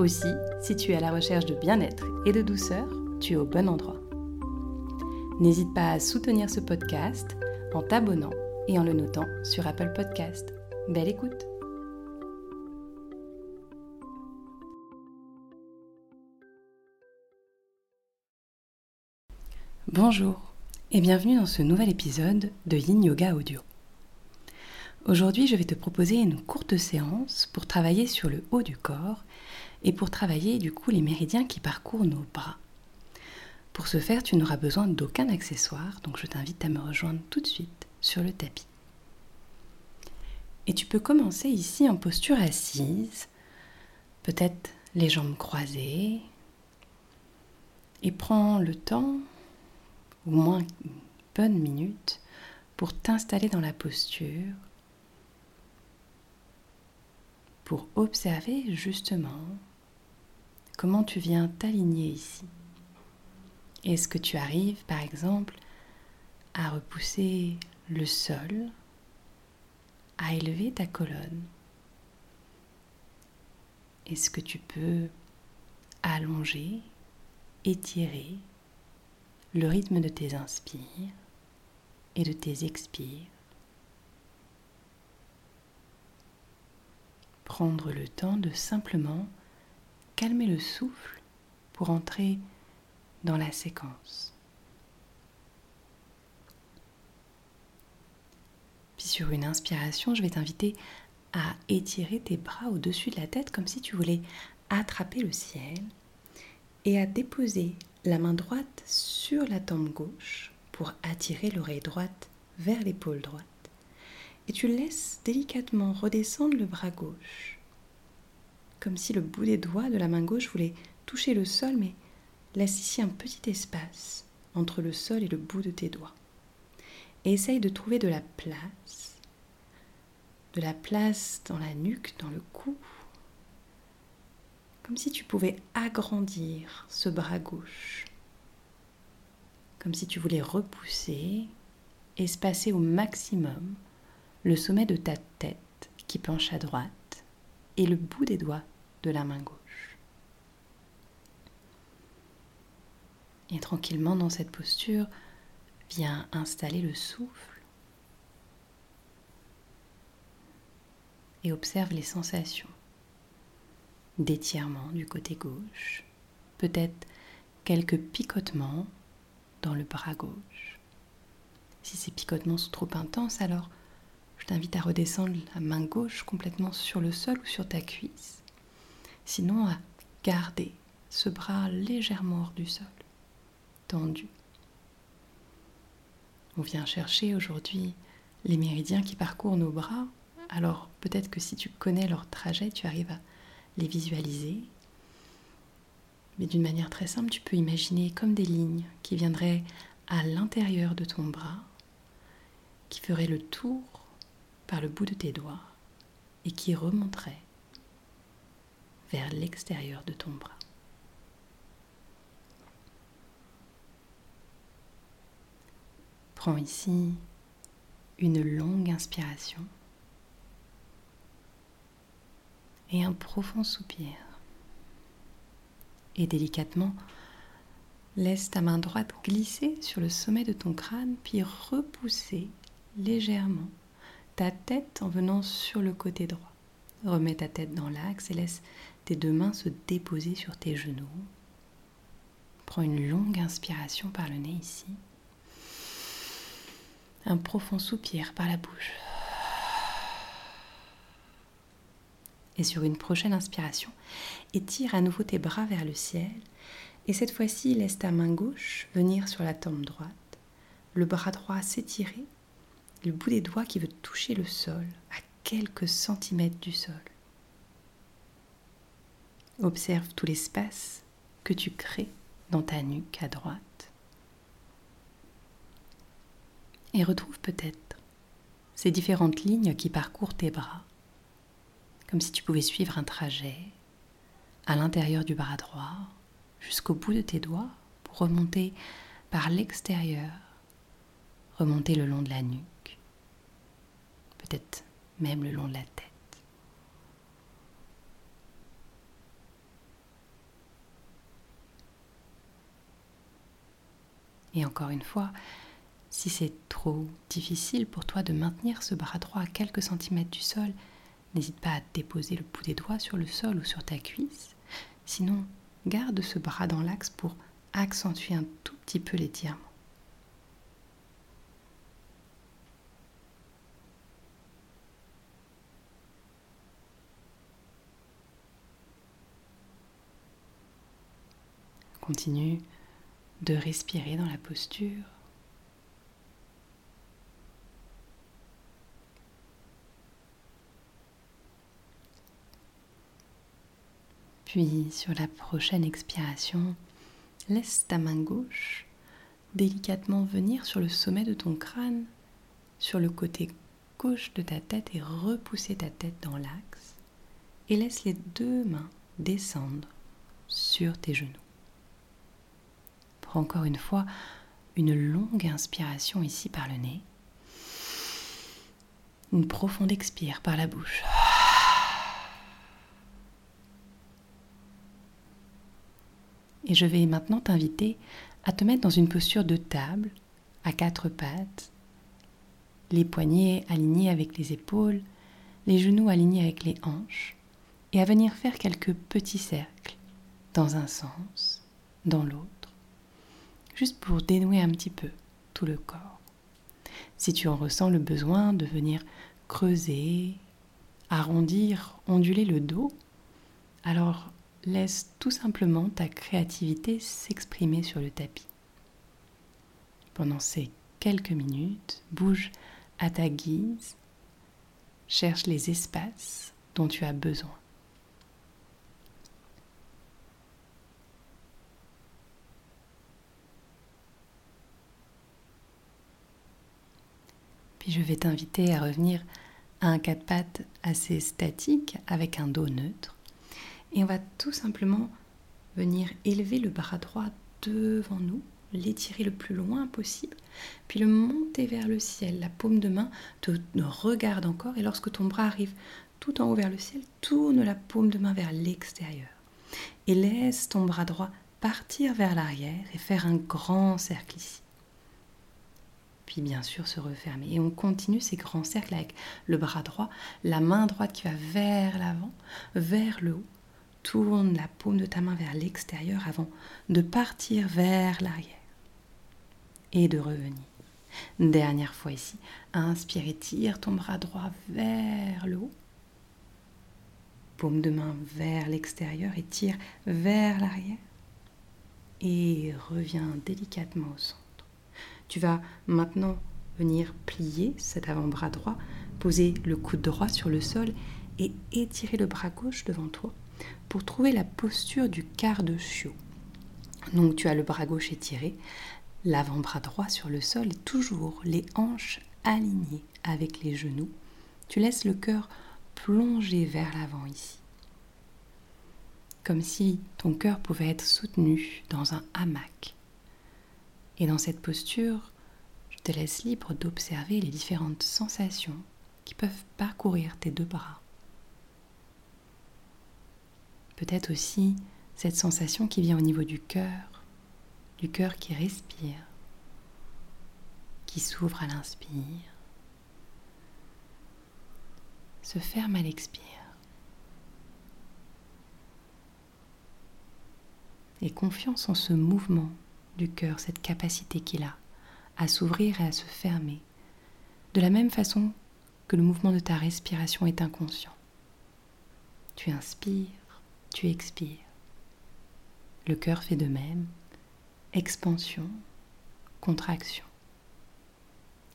Aussi, si tu es à la recherche de bien-être et de douceur, tu es au bon endroit. N'hésite pas à soutenir ce podcast en t'abonnant et en le notant sur Apple Podcast. Belle écoute Bonjour et bienvenue dans ce nouvel épisode de Yin Yoga Audio. Aujourd'hui, je vais te proposer une courte séance pour travailler sur le haut du corps et pour travailler du coup les méridiens qui parcourent nos bras. Pour ce faire, tu n'auras besoin d'aucun accessoire, donc je t'invite à me rejoindre tout de suite sur le tapis. Et tu peux commencer ici en posture assise, peut-être les jambes croisées, et prends le temps, au moins une bonne minute, pour t'installer dans la posture, pour observer justement comment tu viens t'aligner ici? Est-ce que tu arrives par exemple à repousser le sol, à élever ta colonne? Est-ce que tu peux allonger, étirer le rythme de tes inspires et de tes expires? Prendre le temps de simplement calmer le souffle pour entrer dans la séquence. Puis sur une inspiration, je vais t'inviter à étirer tes bras au-dessus de la tête comme si tu voulais attraper le ciel et à déposer la main droite sur la tempe gauche pour attirer l'oreille droite vers l'épaule droite et tu laisses délicatement redescendre le bras gauche, comme si le bout des doigts de la main gauche voulait toucher le sol, mais laisse ici un petit espace entre le sol et le bout de tes doigts. Et essaye de trouver de la place, de la place dans la nuque, dans le cou, comme si tu pouvais agrandir ce bras gauche, comme si tu voulais repousser, espacer au maximum le sommet de ta tête qui penche à droite et le bout des doigts de la main gauche. Et tranquillement dans cette posture, viens installer le souffle et observe les sensations d'étirement du côté gauche, peut-être quelques picotements dans le bras gauche. Si ces picotements sont trop intenses, alors je t'invite à redescendre la main gauche complètement sur le sol ou sur ta cuisse. Sinon, à garder ce bras légèrement hors du sol, tendu. On vient chercher aujourd'hui les méridiens qui parcourent nos bras. Alors peut-être que si tu connais leur trajet, tu arrives à les visualiser. Mais d'une manière très simple, tu peux imaginer comme des lignes qui viendraient à l'intérieur de ton bras, qui feraient le tour par le bout de tes doigts et qui remonterait vers l'extérieur de ton bras. Prends ici une longue inspiration et un profond soupir. Et délicatement, laisse ta main droite glisser sur le sommet de ton crâne, puis repousser légèrement ta tête en venant sur le côté droit. Remets ta tête dans l'axe et laisse tes deux mains se déposer sur tes genoux. Prends une longue inspiration par le nez ici. Un profond soupir par la bouche. Et sur une prochaine inspiration, étire à nouveau tes bras vers le ciel. Et cette fois-ci, laisse ta main gauche venir sur la tempe droite, le bras droit s'étirer le bout des doigts qui veut toucher le sol, à quelques centimètres du sol. Observe tout l'espace que tu crées dans ta nuque à droite. Et retrouve peut-être ces différentes lignes qui parcourent tes bras, comme si tu pouvais suivre un trajet à l'intérieur du bras droit jusqu'au bout de tes doigts pour remonter par l'extérieur, remonter le long de la nuque, même le long de la tête. Et encore une fois, si c'est trop difficile pour toi de maintenir ce bras droit à quelques centimètres du sol, n'hésite pas à déposer le bout des doigts sur le sol ou sur ta cuisse. Sinon, garde ce bras dans l'axe pour accentuer un tout petit peu l'étirement. Continue de respirer dans la posture. Puis sur la prochaine expiration, laisse ta main gauche délicatement venir sur le sommet de ton crâne, sur le côté gauche de ta tête et repousser ta tête dans l'axe. Et laisse les deux mains descendre sur tes genoux. Encore une fois une longue inspiration ici par le nez. Une profonde expire par la bouche. Et je vais maintenant t'inviter à te mettre dans une posture de table, à quatre pattes, les poignets alignés avec les épaules, les genoux alignés avec les hanches, et à venir faire quelques petits cercles dans un sens, dans l'autre, juste pour dénouer un petit peu tout le corps. Si tu en ressens le besoin de venir creuser, arrondir, onduler le dos, alors laisse tout simplement ta créativité s'exprimer sur le tapis. Pendant ces quelques minutes, bouge à ta guise, cherche les espaces dont tu as besoin. Puis je vais t'inviter à revenir à un quatre pattes assez statique avec un dos neutre. Et on va tout simplement venir élever le bras droit devant nous, l'étirer le plus loin possible, puis le monter vers le ciel. La paume de main te regarde encore et lorsque ton bras arrive tout en haut vers le ciel, tourne la paume de main vers l'extérieur. Et laisse ton bras droit partir vers l'arrière et faire un grand cercle ici. Puis bien sûr se refermer. Et on continue ces grands cercles avec le bras droit, la main droite qui va vers l'avant, vers le haut, Tourne la paume de ta main vers l'extérieur avant de partir vers l'arrière et de revenir. Dernière fois ici. Inspire tire ton bras droit vers le haut. Paume de main vers l'extérieur et tire vers l'arrière. Et reviens délicatement au centre. Tu vas maintenant venir plier cet avant-bras droit, poser le coude droit sur le sol et étirer le bras gauche devant toi pour trouver la posture du quart de chiot. Donc tu as le bras gauche étiré, l'avant-bras droit sur le sol et toujours les hanches alignées avec les genoux. Tu laisses le cœur plonger vers l'avant ici. Comme si ton cœur pouvait être soutenu dans un hamac. Et dans cette posture, je te laisse libre d'observer les différentes sensations qui peuvent parcourir tes deux bras peut-être aussi cette sensation qui vient au niveau du cœur, du cœur qui respire, qui s'ouvre à l'inspire, se ferme à l'expire. Et confiance en ce mouvement du cœur, cette capacité qu'il a à s'ouvrir et à se fermer, de la même façon que le mouvement de ta respiration est inconscient. Tu inspires tu expires. Le cœur fait de même, expansion, contraction.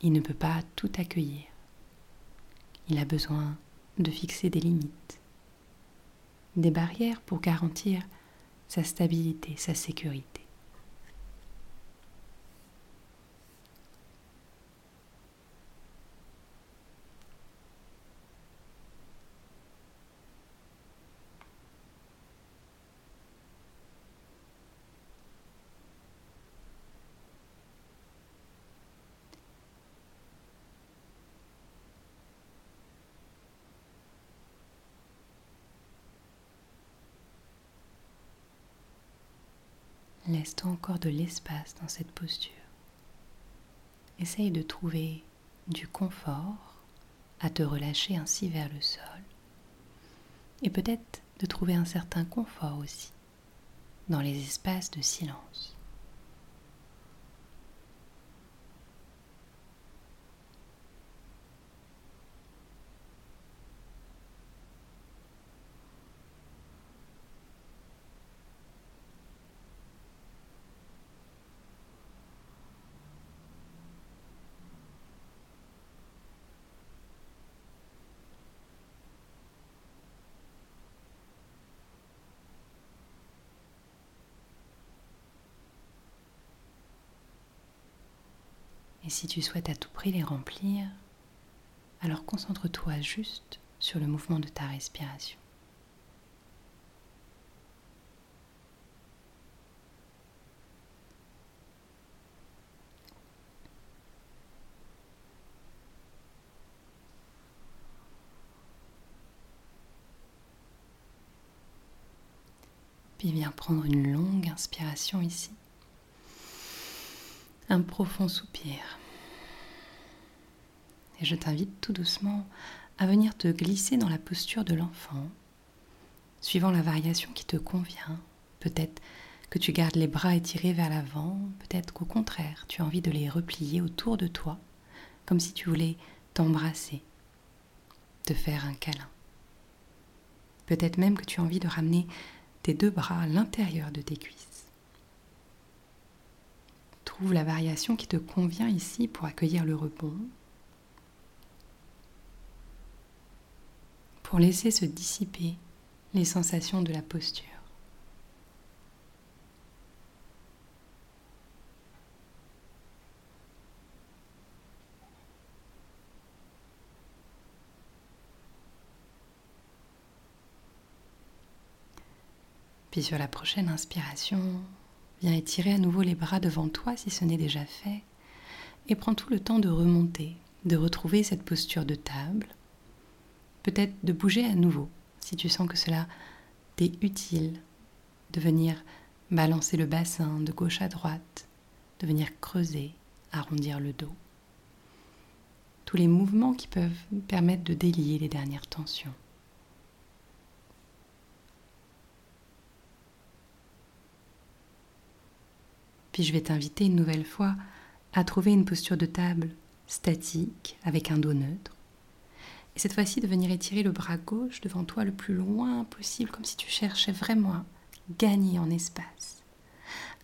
Il ne peut pas tout accueillir. Il a besoin de fixer des limites. des barrières pour garantir sa stabilité, sa sécurité. Laisse-toi encore de l'espace dans cette posture. Essaye de trouver du confort à te relâcher ainsi vers le sol. Et peut-être de trouver un certain confort aussi dans les espaces de silence. Et si tu souhaites à tout prix les remplir, alors concentre-toi juste sur le mouvement de ta respiration. Puis viens prendre une longue inspiration ici un profond soupir. Et je t'invite tout doucement à venir te glisser dans la posture de l'enfant, suivant la variation qui te convient. Peut-être que tu gardes les bras étirés vers l'avant, peut-être qu'au contraire, tu as envie de les replier autour de toi, comme si tu voulais t'embrasser, te faire un câlin. Peut-être même que tu as envie de ramener tes deux bras à l'intérieur de tes cuisses. Trouve la variation qui te convient ici pour accueillir le rebond. Pour laisser se dissiper les sensations de la posture. Puis sur la prochaine inspiration, Viens étirer à nouveau les bras devant toi si ce n'est déjà fait. Et prends tout le temps de remonter, de retrouver cette posture de table. Peut-être de bouger à nouveau si tu sens que cela t'est utile. De venir balancer le bassin de gauche à droite, de venir creuser, arrondir le dos. Tous les mouvements qui peuvent permettre de délier les dernières tensions. Puis je vais t'inviter une nouvelle fois à trouver une posture de table statique avec un dos neutre. Et cette fois-ci de venir étirer le bras gauche devant toi le plus loin possible, comme si tu cherchais vraiment à gagner en espace.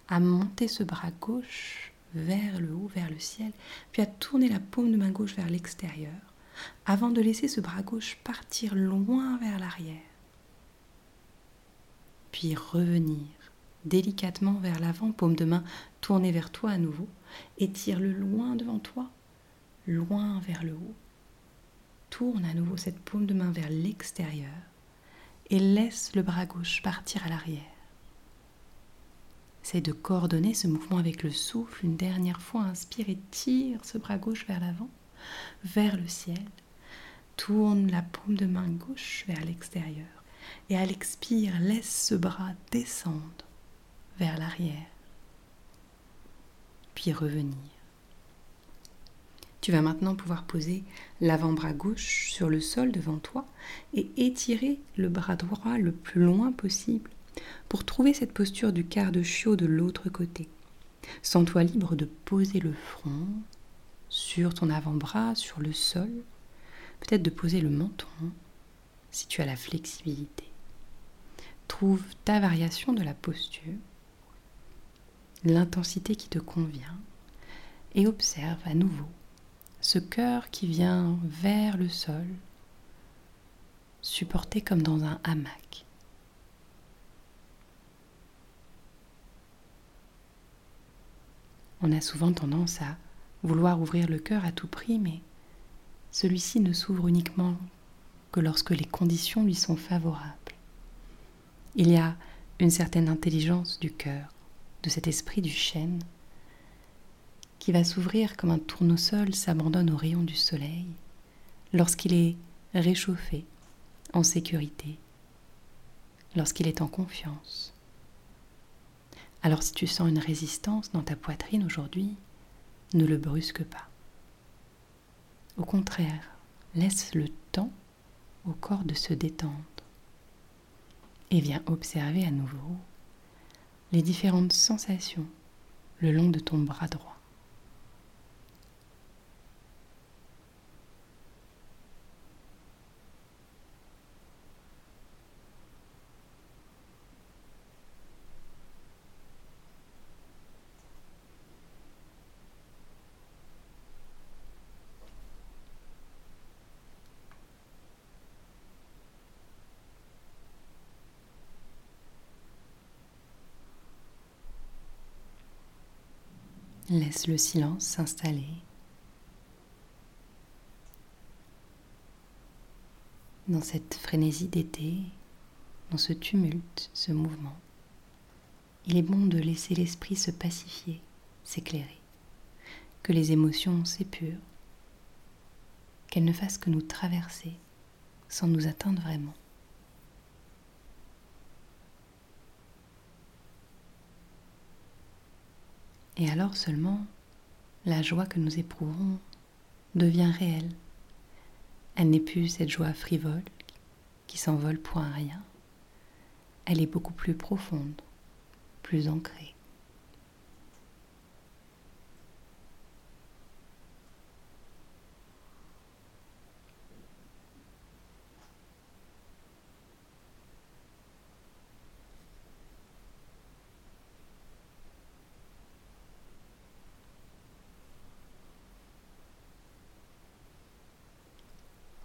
À monter ce bras gauche vers le haut, vers le ciel, puis à tourner la paume de main gauche vers l'extérieur, avant de laisser ce bras gauche partir loin vers l'arrière. Puis revenir délicatement vers l'avant, paume de main tournée vers toi à nouveau, étire-le loin devant toi, loin vers le haut. Tourne à nouveau cette paume de main vers l'extérieur et laisse le bras gauche partir à l'arrière. C'est de coordonner ce mouvement avec le souffle une dernière fois. Inspire et tire ce bras gauche vers l'avant, vers le ciel. Tourne la paume de main gauche vers l'extérieur. Et à l'expire, laisse ce bras descendre l'arrière, puis revenir. Tu vas maintenant pouvoir poser l'avant-bras gauche sur le sol devant toi et étirer le bras droit le plus loin possible pour trouver cette posture du quart de chiot de l'autre côté. Sens-toi libre de poser le front sur ton avant-bras, sur le sol, peut-être de poser le menton si tu as la flexibilité. Trouve ta variation de la posture l'intensité qui te convient et observe à nouveau ce cœur qui vient vers le sol, supporté comme dans un hamac. On a souvent tendance à vouloir ouvrir le cœur à tout prix, mais celui-ci ne s'ouvre uniquement que lorsque les conditions lui sont favorables. Il y a une certaine intelligence du cœur de cet esprit du chêne, qui va s'ouvrir comme un tournesol s'abandonne aux rayons du soleil lorsqu'il est réchauffé, en sécurité, lorsqu'il est en confiance. Alors si tu sens une résistance dans ta poitrine aujourd'hui, ne le brusque pas. Au contraire, laisse le temps au corps de se détendre et viens observer à nouveau les différentes sensations le long de ton bras droit. Laisse le silence s'installer. Dans cette frénésie d'été, dans ce tumulte, ce mouvement, il est bon de laisser l'esprit se pacifier, s'éclairer, que les émotions s'épurent, qu'elles ne fassent que nous traverser sans nous atteindre vraiment. Et alors seulement, la joie que nous éprouvons devient réelle. Elle n'est plus cette joie frivole qui s'envole pour un rien. Elle est beaucoup plus profonde, plus ancrée.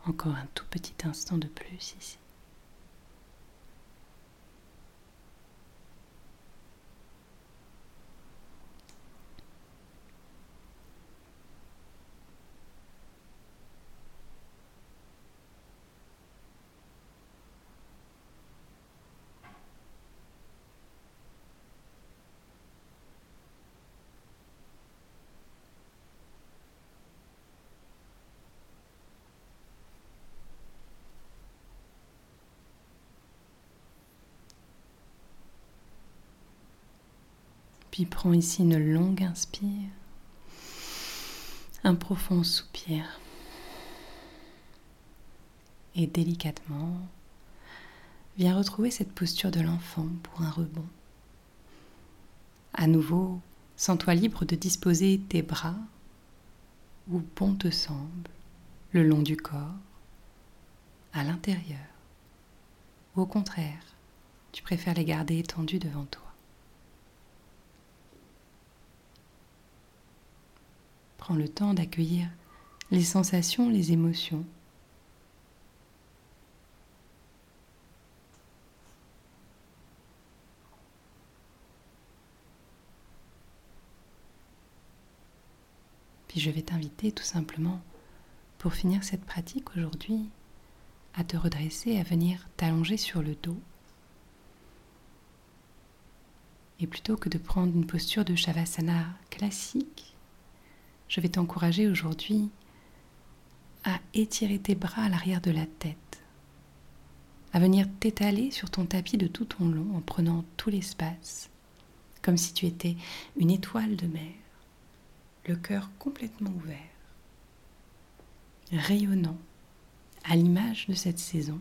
Encore un tout petit instant de plus ici. Puis prends ici une longue inspire, un profond soupir. Et délicatement, viens retrouver cette posture de l'enfant pour un rebond. À nouveau, sens-toi libre de disposer tes bras où bon te semble, le long du corps, à l'intérieur. Ou au contraire, tu préfères les garder étendus devant toi. Prends le temps d'accueillir les sensations, les émotions. Puis je vais t'inviter tout simplement, pour finir cette pratique aujourd'hui, à te redresser, à venir t'allonger sur le dos. Et plutôt que de prendre une posture de Shavasana classique, je vais t'encourager aujourd'hui à étirer tes bras à l'arrière de la tête, à venir t'étaler sur ton tapis de tout ton long en prenant tout l'espace, comme si tu étais une étoile de mer, le cœur complètement ouvert, rayonnant à l'image de cette saison.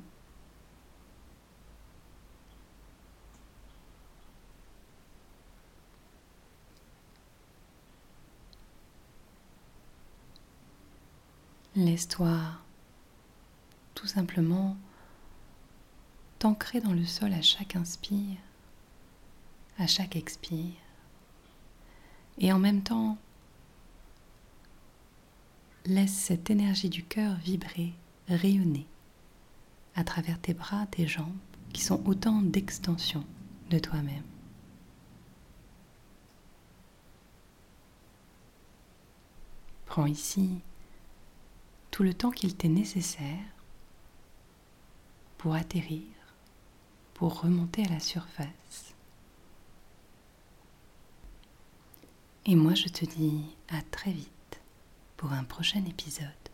Laisse-toi tout simplement t'ancrer dans le sol à chaque inspire, à chaque expire. Et en même temps, laisse cette énergie du cœur vibrer, rayonner à travers tes bras, tes jambes, qui sont autant d'extensions de toi-même. Prends ici tout le temps qu'il t'est nécessaire pour atterrir, pour remonter à la surface. Et moi, je te dis à très vite pour un prochain épisode.